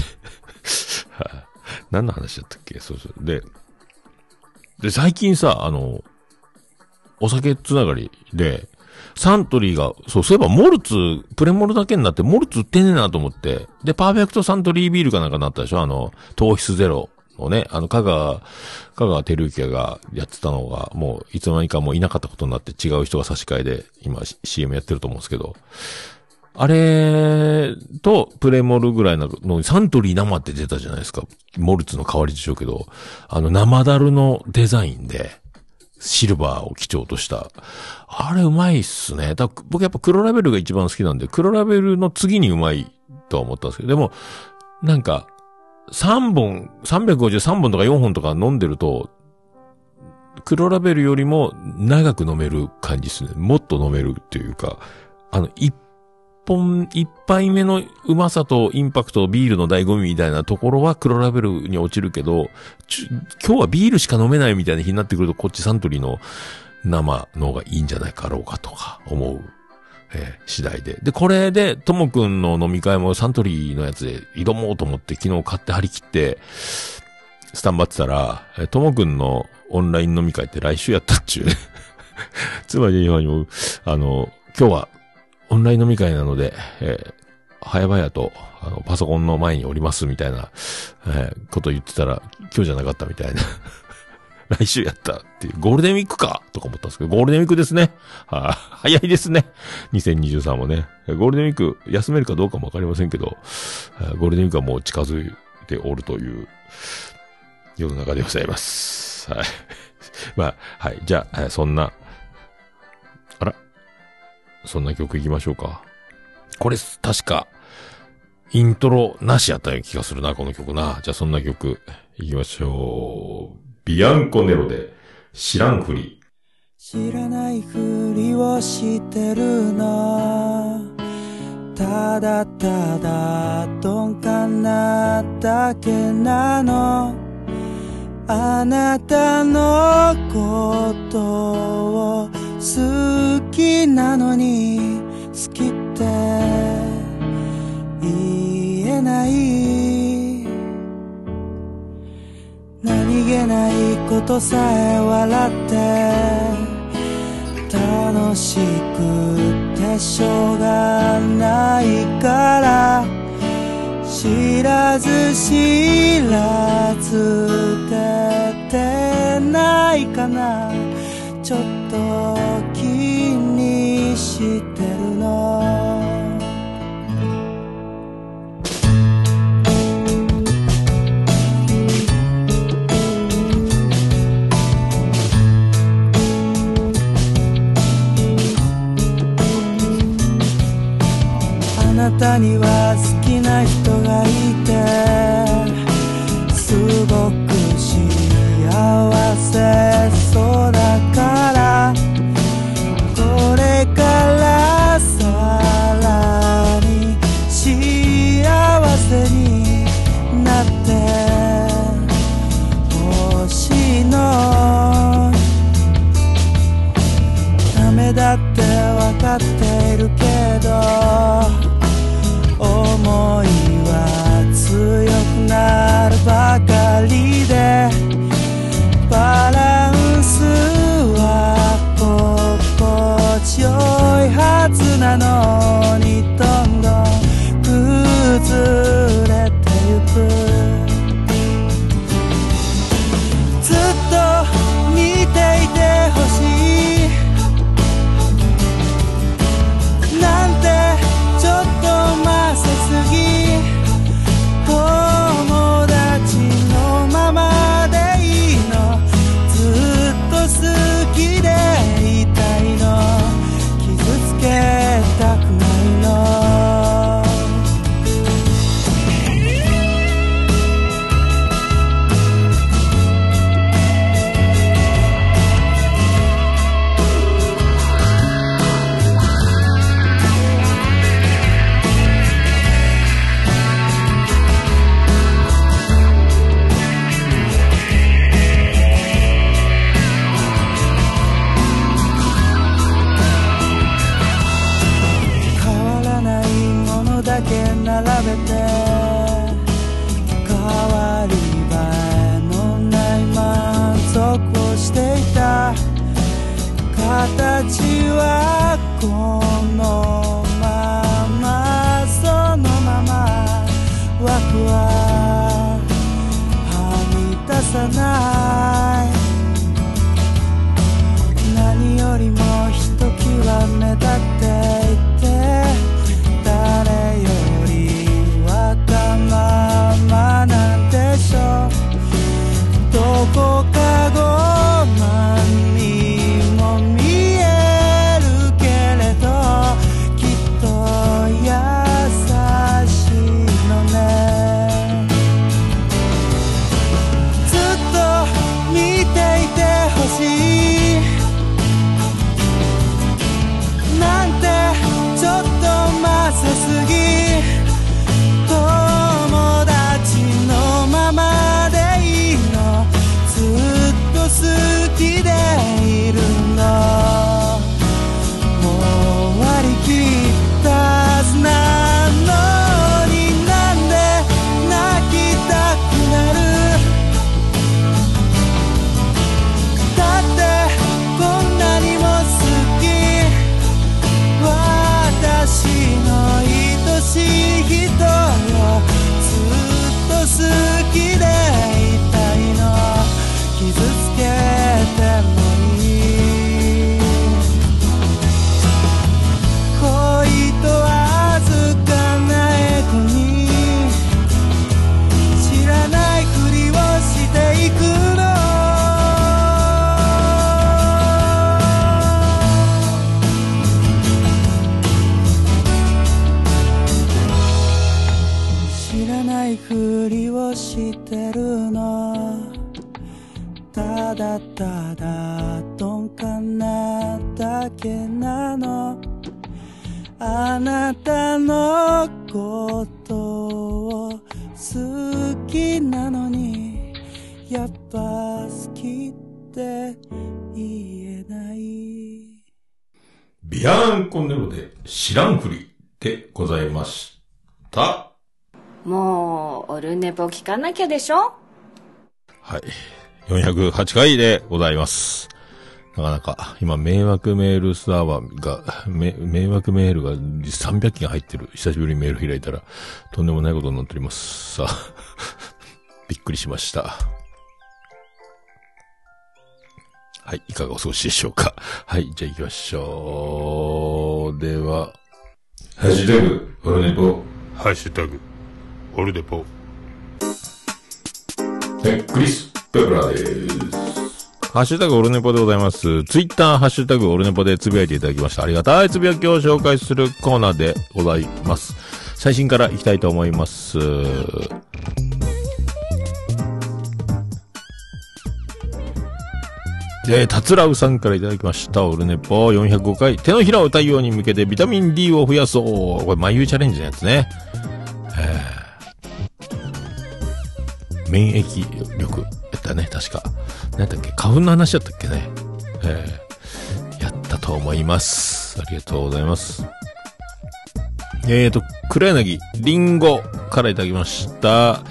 何の話だったっけ？そうそう。で、で、最近さ、あの、お酒つながりで、サントリーが、そう、そういえばモルツ、プレモルだけになって、モルツ売ってねえなと思って。で、パーフェクトサントリービールかなんかになったでしょ？あの、糖質ゼロのね、あの、香川、香川照之がやってたのが、もう、いつの間にかもういなかったことになって違う人が差し替えで、今 CM やってると思うんですけど、あれと、プレモルぐらいなのにサントリー生って出たじゃないですか。モルツの代わりでしょうけど、あの生ダルのデザインで、シルバーを基調とした。あれうまいっすね。だ僕やっぱ黒ラベルが一番好きなんで、黒ラベルの次にうまいとは思ったんですけど、でも、なんか、3本、353本とか4本とか飲んでると、黒ラベルよりも長く飲める感じですね。もっと飲めるっていうか、あの、一本、一杯目のうまさとインパクト、ビールの醍醐味みたいなところは黒ラベルに落ちるけど、今日はビールしか飲めないみたいな日になってくると、こっちサントリーの生の方がいいんじゃないかろうかとか思う。えー、次第で。で、これで、ともくんの飲み会もサントリーのやつで挑もうと思って昨日買って張り切って、スタンバってたら、ともくんのオンライン飲み会って来週やったっちゅうね。つまり今にも、あの、今日はオンライン飲み会なので、えー、早々と、あの、パソコンの前におりますみたいな、えー、こと言ってたら、今日じゃなかったみたいな。来週やったっていう、ゴールデンウィークか？とか思ったんですけど、ゴールデンウィークですね。はあ、早いですね。2023もね。ゴールデンウィーク休めるかどうかもわかりませんけど、ゴールデンウィークはもう近づいておるという世の中でございます。はい。まあ、はい。じゃあ、そんなそんな曲行きましょうか。これ、確か、イントロなしやったような気がするな、この曲な。じゃあそんな曲、行きましょう。ビアンコネロで、知らんふり。知らないふりをしてるの。ただただ鈍感なだけなの。あなたのことを好きなのに好きって言えない。何気ないことさえ笑って楽しくてしょうがないから知らず知らず出てないかな。ちょっと気にしてるの。あなたには好きな人がいてすごく幸出だただ鈍感なだけなのあなたのことを好きなのにやっぱ好きって言えないビアンコネロで知らんふりでございました。もう、オルネポ聞かなきゃでしょ？はい。408回でございます。なかなか、今、迷惑メールサーバーが、め迷惑メールが300件入ってる。久しぶりにメール開いたら、とんでもないことになっております。さあ、びっくりしました。はい、いかがお過ごしでしょうか。はい、じゃあ行きましょう。では、ハッシュタグ、オルネポ。ハッシュタグ、オルネポ。え、クリス・ペプラです。ハッシュタグオルネポでございます。ツイッター、ハッシュタグオルネポでつぶやいていただきました。ありがたいつぶやきを紹介するコーナーでございます。最新からいきたいと思います。で、たつらうさんからいただきました。オルネポ405回。手のひらを太陽に向けてビタミン D を増やそう。これ、眉チャレンジのやつね。免疫力ったね、確か。何だっけ花粉の話だったっけね。えー、やったと思います。ありがとうございます。えーと、黒柳りんごからいただきました。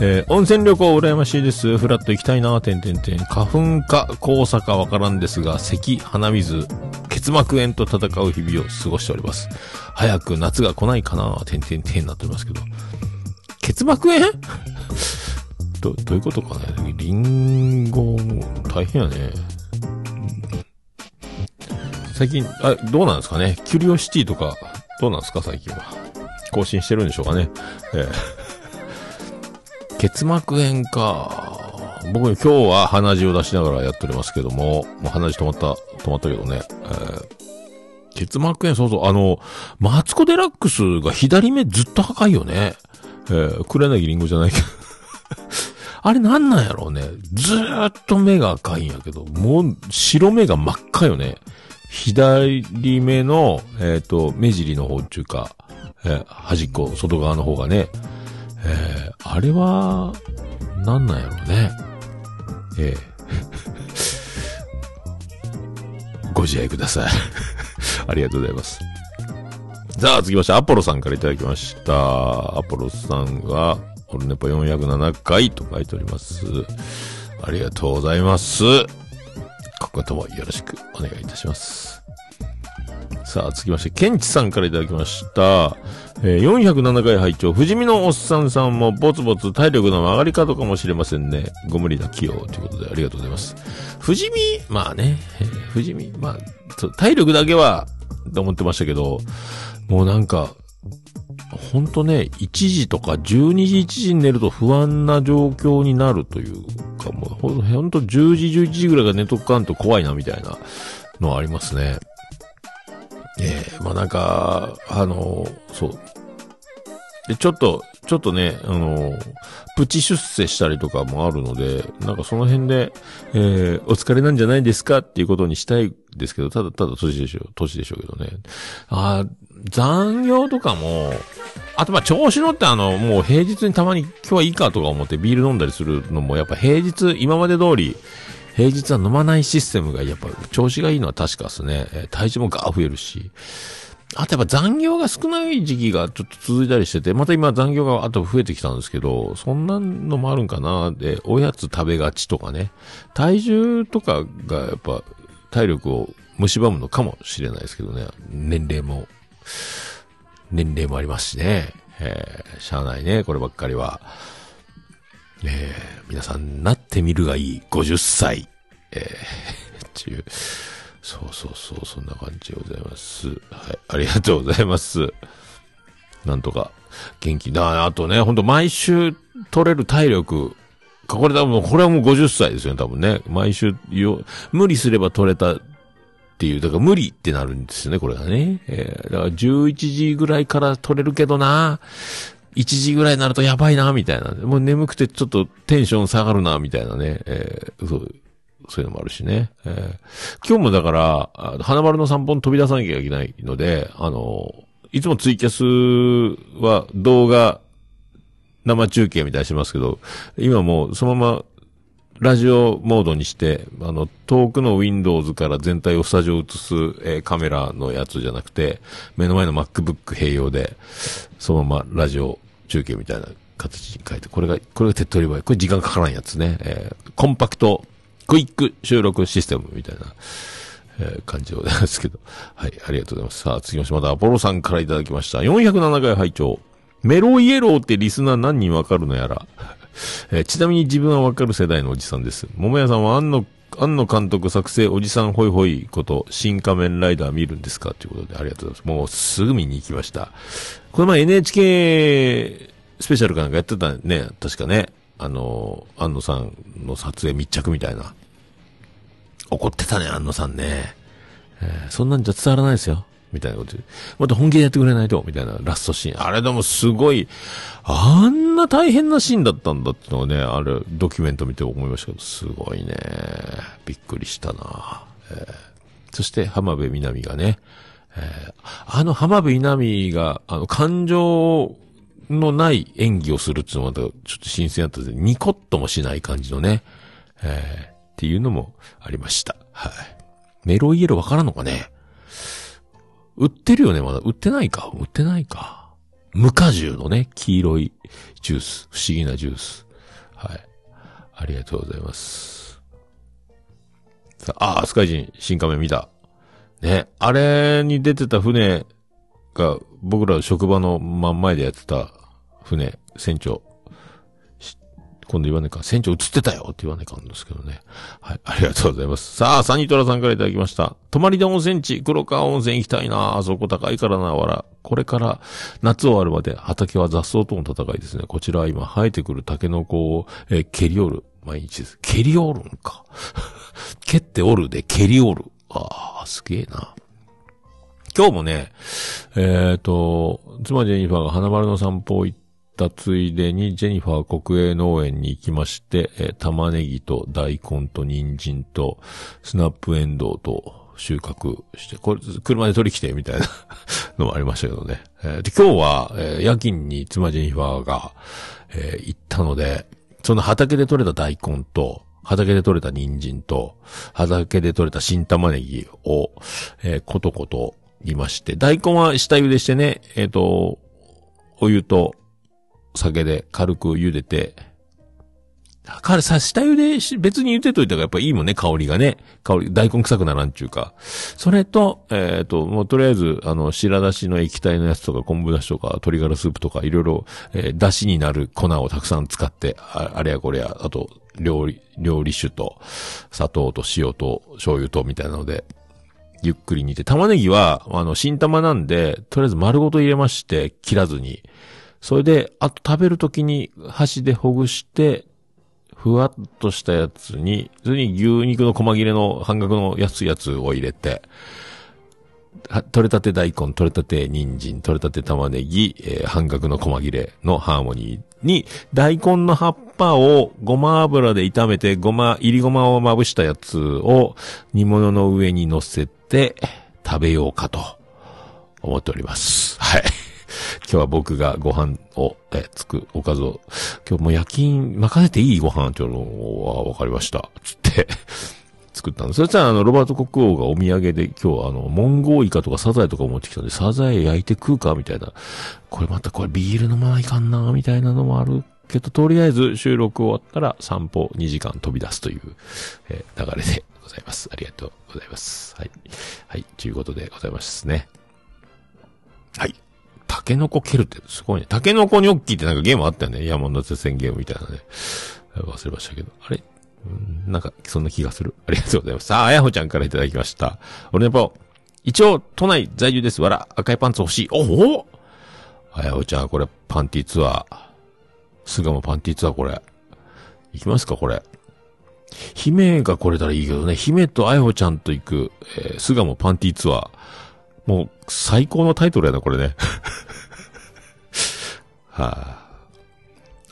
えー温泉旅行羨ましいです。フラッと行きたいな、てんてんてん。花粉か黄砂かわからんですが、咳、鼻水、結膜炎と戦う日々を過ごしております。早く夏が来ないかな、てんてんてんになっておりますけど。結膜炎？ど、どういうことかね？リンゴ、大変やね。最近、あ、どうなんですかね？キュリオシティとか、どうなんですか最近は？更新してるんでしょうかね？えー結膜炎か。僕今日は鼻血を出しながらやっておりますけども、もう鼻血止まった、止まったけどね。えー結膜炎、そうそう、あの、マツコデラックスが左目ずっと赤いよね。えー、黒柳りんごじゃないけど。あれなんなんやろうね。ずーっと目が赤いんやけど、もう白目が真っ赤よね。左目の、えっ、と、目尻の方っていうか、えー端っこ、外側の方がね。えーあれは、なんなんやろうね。えー ご自愛ください。ありがとうございます。さあ、続きまして、アポロさんからいただきました。アポロさんが、オルネポ407回と書いております。ありがとうございます。今後ともよろしくお願いいたします。さあ、続きまして、ケンチさんからいただきました。えー、407回拝聴富士見のおっさんさんもぼつぼつ体力の上がり方かもしれませんね。ご無理な起用ということでありがとうございます。富士見、まあね、えー、富士見、まあ、体力だけは、と思ってましたけど、もうなんか、ほんとね、1時とか12時1時に寝ると不安な状況になるというか、もうほんと10時11時ぐらいが寝とかんと怖いなみたいなのはありますね。ええー、まあなんか、あの、そう。で、ちょっと、ちょっとね、あの、プチ出世したりとかもあるので、なんかその辺で、えー、お疲れなんじゃないですかっていうことにしたいですけど、ただただ年でしょう、年でしょうけどね。あ残業とかも、あとまあ調子乗ってあの、もう平日にたまに今日はいいかとか思ってビール飲んだりするのもやっぱ平日、今まで通り、平日は飲まないシステムがやっぱ調子がいいのは確かですね。え体重もガー増えるし。あとやっぱ残業が少ない時期がちょっと続いたりしてて、また今残業があと増えてきたんですけど、そんなのもあるんかなで、おやつ食べがちとかね。体重とかがやっぱ体力を蝕むのかもしれないですけどね。年齢も、年齢もありますしね。えー、しゃあないね、こればっかりは。えー、皆さん、なってみるがいい50歳。えー、ちゅう。そうそうそう、そんな感じでございます。はい、ありがとうございます。なんとか、元気だ。あとね、ほんと毎週取れる体力。これ多分、これはもう50歳ですよね、多分ね。毎週よ、無理すれば取れたっていう、だから無理ってなるんですよね、これがね。えー、だから11時ぐらいから取れるけどな。1時ぐらいになるとやばいな、みたいな。もう眠くてちょっとテンション下がるな、みたいなね。えー、そう、そういうのもあるしね。えー、今日もだから、花丸の散歩に飛び出さなきゃいけないので、あの、いつもツイキャスは動画、生中継みたいにしますけど、今もうそのままラジオモードにして、あの、遠くの Windows から全体をスタジオ映す、えー、カメラのやつじゃなくて、目の前の MacBook 併用で、そのままラジオ中継みたいな形に変えて、これが、これが手っ取り早い。これ時間かからんやつね。えー、コンパクト、クイック収録システムみたいな、えー、感じでございますけど。はい、ありがとうございます。さあ、次もしまたアポロさんからいただきました。407回拝聴メロイエローってリスナー何人わかるのやら。えー、ちなみに自分はわかる世代のおじさんです。桃屋さんは安野、安野監督作成おじさんホイホイこと、新仮面ライダー見るんですか？ということでありがとうございます。もうすぐ見に行きました。この前 NHK スペシャルかなんかやってたね、確かね。あの、安野さんの撮影密着みたいな。怒ってたね、安野さんね。えー、そんなんじゃ伝わらないですよ。みたいなことで。もっと本気でやってくれないと、みたいなラストシーン。あれでもすごい、あんな大変なシーンだったんだってのをね、あれ、ドキュメント見て思いましたけど、すごいね。びっくりしたな。えー、そして浜辺美波がね、えー、あの浜辺美波が、あの、感情のない演技をするっていうのはまたちょっと新鮮だったんで、ニコッともしない感じのね、えー、っていうのもありました。はい。メロイエロわからんのかね売ってるよね、まだ。売ってないか売ってないか。無果汁のね、黄色いジュース。不思議なジュース。はい。ありがとうございます。さあ、あ、スカイジン、新仮面見た。ね、あれに出てた船が、僕ら職場の真ん前でやってた船、船長。今度言わねえか、船長映ってたよって言わねえかんですけどね。はい、ありがとうございます。さあ、サニトラさんからいただきました。泊まりで温泉地、黒川温泉行きたいなあそこ高いからな、わら。これから夏終わるまで畑は雑草との戦いですね。こちらは今生えてくるタケノコを、えー、蹴り折る。毎日です。蹴り折るんか。蹴って折るで蹴り折る。ああ、すげえな。今日もね、えっ、ー、と、妻ジェニファーが花丸の散歩を行ってたついでに、ジェニファー国営農園に行きまして、えー、玉ねぎと大根と人参とスナップエンドウと収穫して、これ、車で取り来てみたいな のもありましたけどね。えー、で、今日は、えー、夜勤に妻ジェニファーが、え、行ったので、その畑で採れた大根と、畑で採れた人参と、畑で採れた新玉ねぎを、えー、ことこと煮まして、大根は下茹でしてね、えっ、と、お湯と酒で軽く茹でて、彼さ、下茹でし、別に茹でといた方がやっぱいいもんね、香りがね。香り、大根臭くならんちゅうか。それと、えっ、と、もうとりあえず、あの、白だしの液体のやつとか、昆布だしとか、鶏ガラスープとか、いろいろ、えー、だしになる粉をたくさん使って、ああれやこれや、あと、料理、料理酒と、砂糖と塩と、醤油と、みたいなので、ゆっくり煮て、玉ねぎは、あの、新玉なんで、とりあえず丸ごと入れまして、切らずに。それで、あと食べるときに箸でほぐして、ふわっとしたやつに、それに牛肉の細切れの半額の安いやつを入れて、取れたて大根、取れたて人参、取れたて玉ねぎ、えー半額の細切れのハーモニーに、大根の葉っぱをごま油で炒めて、ごま、入りごまをまぶしたやつを煮物の上に乗せて食べようかと思っております。はい。今日は僕がご飯を、えつく、おかずを、今日もう夜勤任せていいご飯っていうのは分かりました。つって、作ったんです。そしたら、あの、ロバート国王がお土産で今日、あの、モンゴウイカとかサザエとか持ってきたんで、サザエ焼いて食うかみたいな。これまたこれビール飲まないかんなみたいなのもあるけど、とりあえず収録終わったら散歩2時間飛び出すという、えー流れでございます。ありがとうございます。はい。はい。ということでございますね。はい。タケノコ蹴るってすごいね。タケノコニョッキってなんかゲームあったよね。山手線ゲームみたいなね。忘れましたけど。あれ？なんか、そんな気がする。ありがとうございます。さあ、あやほちゃんからいただきました。俺ねぽ、一応、都内在住です。わら、赤いパンツ欲しい。おおあやほちゃん、これ、パンティツアー。巣鴨パンティツアー、これ。行きますか、これ。姫が来れたらいいけどね。姫とあやほちゃんと行く、えー、巣鴨パンティツアー。もう、最高のタイトルやな、これね。はあ。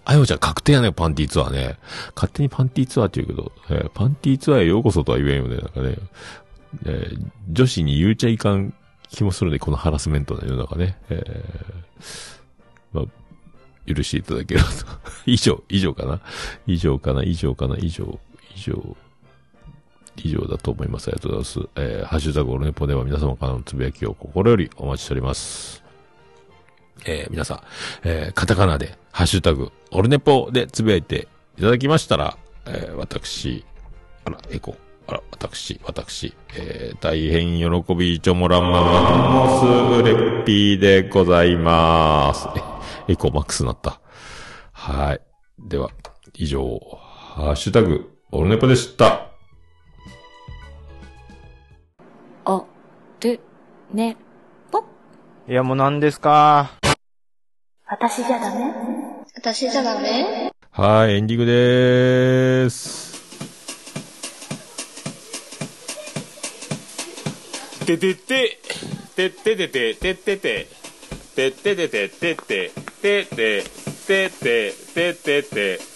あやちゃん確定やね、パンティーツアーね。勝手にパンティーツアーって言うけど、えーパンティーツアーへようこそとは言えんよね、なんかね。えー女子に言うちゃいかん気もするね、このハラスメントの世の中ね。えーまあ、許していただけると。以上、以上かな以上かな以上かな以上、以上。以上だと思います。ありがとうございます。えーハッシュタグオルネポでは皆様からのつぶやきを心よりお待ちしております。えー皆さん、えーカタカナで、ハッシュタグ、オルネポでつぶやいていただきましたら、えー私、あら、エコ、あら、私、私、えー大変喜びちょもらんままモスレッピーでございます。エコマックスになった。はい。では、以上、ハッシュタグ、オルネポでした。る、ね、ぽ。いや、もう何ですか？私じゃダメ？私じゃダメ？はい、エンディングでーす。ててて、てっててて、てってて、てっててて、てって、てって、てって、てって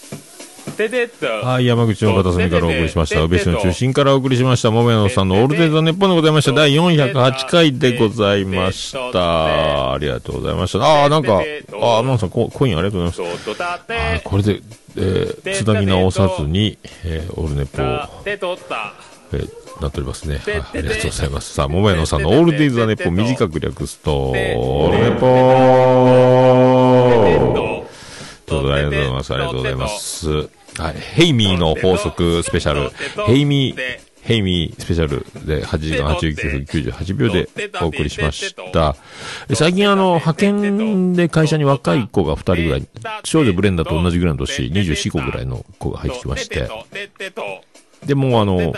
て、ててっと。はい、山口の片隅からお送りしました。宇部市の中心からお送りしました。もめのさんのオールデイザネッポンでございました。第408回でございました。ありがとうございました。ああ、なんか、ああ、マンさん、ココインありがとうございます。あーこれで、えー、つなぎ直さずに、えー、オールネポを。えー、なっておりますね。はい、ありがとうございます。さあ、もめのさんのオールデイザネッポン短く略すと、オールネポーとうことでありがとうございます。ありがとうございます。はい。ヘイミーの法則スペシャル。ヘイミー、ヘイミースペシャルで8時間89分98秒でお送りしました。最近あの、派遣で会社に若い子が2人ぐらい、少女ブレンダーと同じぐらいの年、24個ぐらいの子が入ってきまして、でもあの、ね、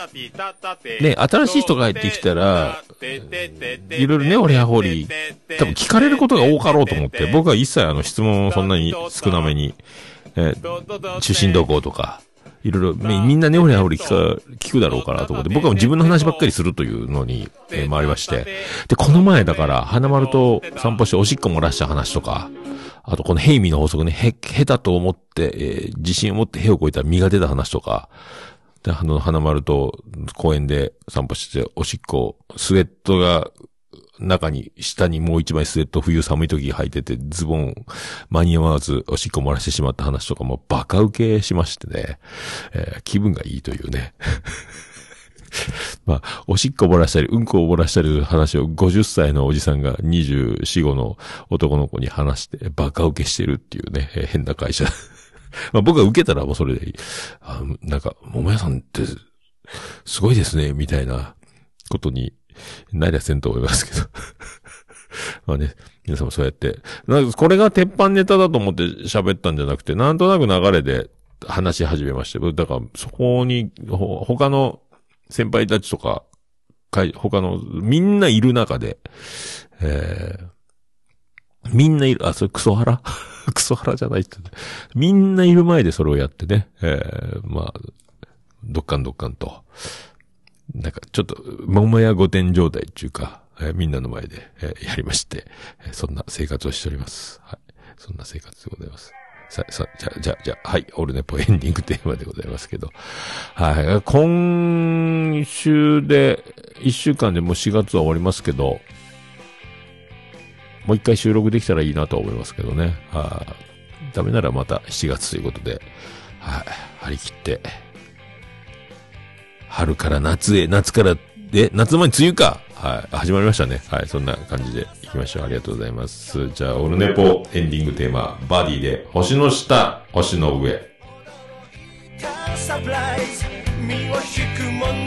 新しい人が入ってきたら、いろいろね、俺やほり、多分聞かれることが多かろうと思って、僕は一切あの質問をそんなに少なめに、えー中心どことか、いろいろ、みんなね、俺やほり聞か、聞くだろうかなと思って、僕は自分の話ばっかりするというのに、えー回りまして。で、この前だから、花丸と散歩しておしっこ漏らした話とか、あとこのヘイミの法則ね、へ、へだと思って、えー自信を持ってへをこいたら身が出た話とか、で、あの、花丸と公園で散歩してて、おしっこ、スウェットが、中に、下にもう一枚スウェット冬寒い時履いてて、ズボン間に合わずおしっこ漏らしてしまった話とかもバカ受けしましてね、えー気分がいいというね。まあ、おしっこ漏らしたり、うんこを漏らしたりする話を50歳のおじさんが24、5の男の子に話して、バカ受けしてるっていうね、変な会社。まあ僕が受けたらもうそれでいい。あなんか、桃屋さんって、すごいですね、みたいなことになりゃせんと思いますけど。まあね、皆さんもそうやって、なんかこれが鉄板ネタだと思って喋ったんじゃなくて、なんとなく流れで話し始めまして、だからそこに、他の先輩たちとか、他の、みんないる中で、えー、みんないる、あ、それクソハラ？クソハラじゃないって、ね。みんないる前でそれをやってね、えー、まあ、どっかんどっかんと、なんかちょっと、桃屋御殿状態っていうか、えーみんなの前で、えーやりまして、えーそんな生活をしております。はい。そんな生活でございます。さ、さ、じゃ、じゃ、じゃ、はい。オルネポエンディングテーマでございますけど。はい。今週で、一週間でもう4月は終わりますけど、もう一回収録できたらいいなと思いますけどね。はい。ダメならまた7月ということで、はい。張り切って、春から夏へ、夏から、え、夏前に梅雨か。はい。始まりましたね。はい。そんな感じで行きましょう。ありがとうございます。じゃあ、オルネポエンディングテーマ、バディで、星の下、星の上。サプライズ身を引くモー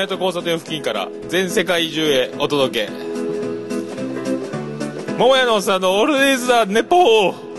宮と交差点付近から全世界中へお届け。桃屋のおっさんのオールディーズ・ザ・ネポー。